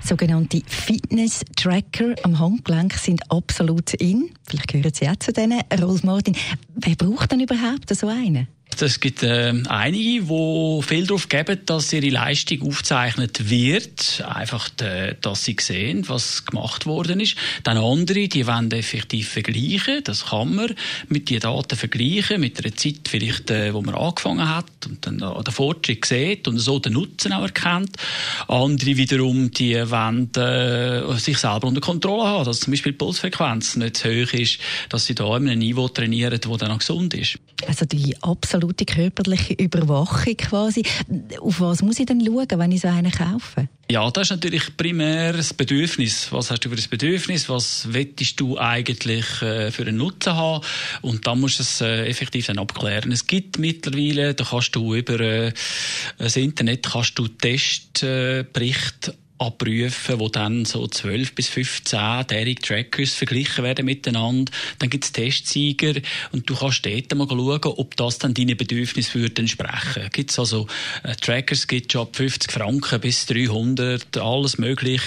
Sogenannte Fitness-Tracker am Handgelenk sind absolut in. Vielleicht gehören Sie auch zu denen. Rolf Martin, wer braucht denn überhaupt so einen? Es gibt äh, einige, die viel darauf geben, dass ihre Leistung aufgezeichnet wird. Einfach, de, dass sie sehen, was gemacht worden ist. Dann andere, die wollen effektiv vergleichen. Das kann man mit den Daten vergleichen, mit der Zeit vielleicht, äh, wo man angefangen hat und dann äh, den Fortschritt sieht und so den Nutzen auch erkennt. Andere wiederum, die wollen äh, sich selber unter Kontrolle haben, dass zum Beispiel die Pulsfrequenz nicht zu hoch ist, dass sie da in einem Niveau trainieren, das dann auch gesund ist. Also die absolute körperliche Überwachung quasi. Auf was muss ich denn schauen, wenn ich so einen kaufe? Ja, das ist natürlich primär das Bedürfnis. Was hast du für ein Bedürfnis? Was wettest du eigentlich äh, für einen Nutzen haben? Und dann musst du es äh, effektiv dann abklären. Es gibt mittlerweile, da kannst du über äh, das Internet kannst du Testberichte abrufen, wo dann so 12 bis 15 derige Trackers verglichen werden miteinander. Dann gibt es Testsieger und du kannst dort mal schauen, ob das dann deine Bedürfnisse würde entsprechen. Gibt es also äh, Trackers, gibt ab 50 Franken bis 300, alles möglich.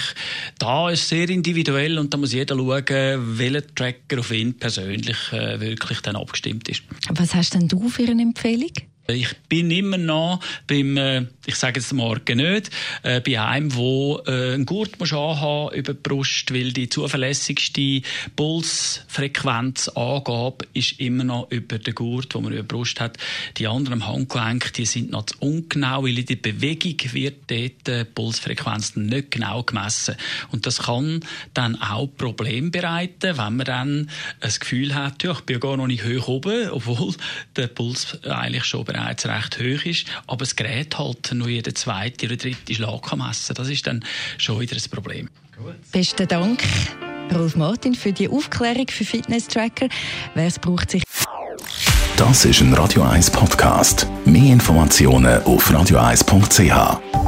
Da ist sehr individuell und da muss jeder schauen, welcher Tracker auf ihn persönlich äh, wirklich dann abgestimmt ist. Was hast denn du für eine Empfehlung? Ich bin immer noch beim, äh, ich sage jetzt morgen nicht, äh, bei einem, wo äh, einen Gurt muss anhaben über die Brust, weil die zuverlässigste Pulsfrequenzangabe ist immer noch über den Gurt, wo man über die Brust hat. Die anderen am Handgelenk, die sind noch zu ungenau, weil in der Bewegung wird dort die Pulsfrequenz nicht genau gemessen. Und das kann dann auch Probleme bereiten, wenn man dann das Gefühl hat, ja, ich bin ja gar noch nicht hoch oben, obwohl der Puls eigentlich schon bereits recht hoch ist, aber das Gerät halt nur jeden zweiten oder dritten Schlag kann messen. Das ist dann schon wieder ein Problem. Gut. Besten Dank, Rolf Martin, für die Aufklärung für Fitness-Tracker. Wer es braucht, sich. Das ist ein Radio 1 Podcast. Mehr Informationen auf radio1.ch.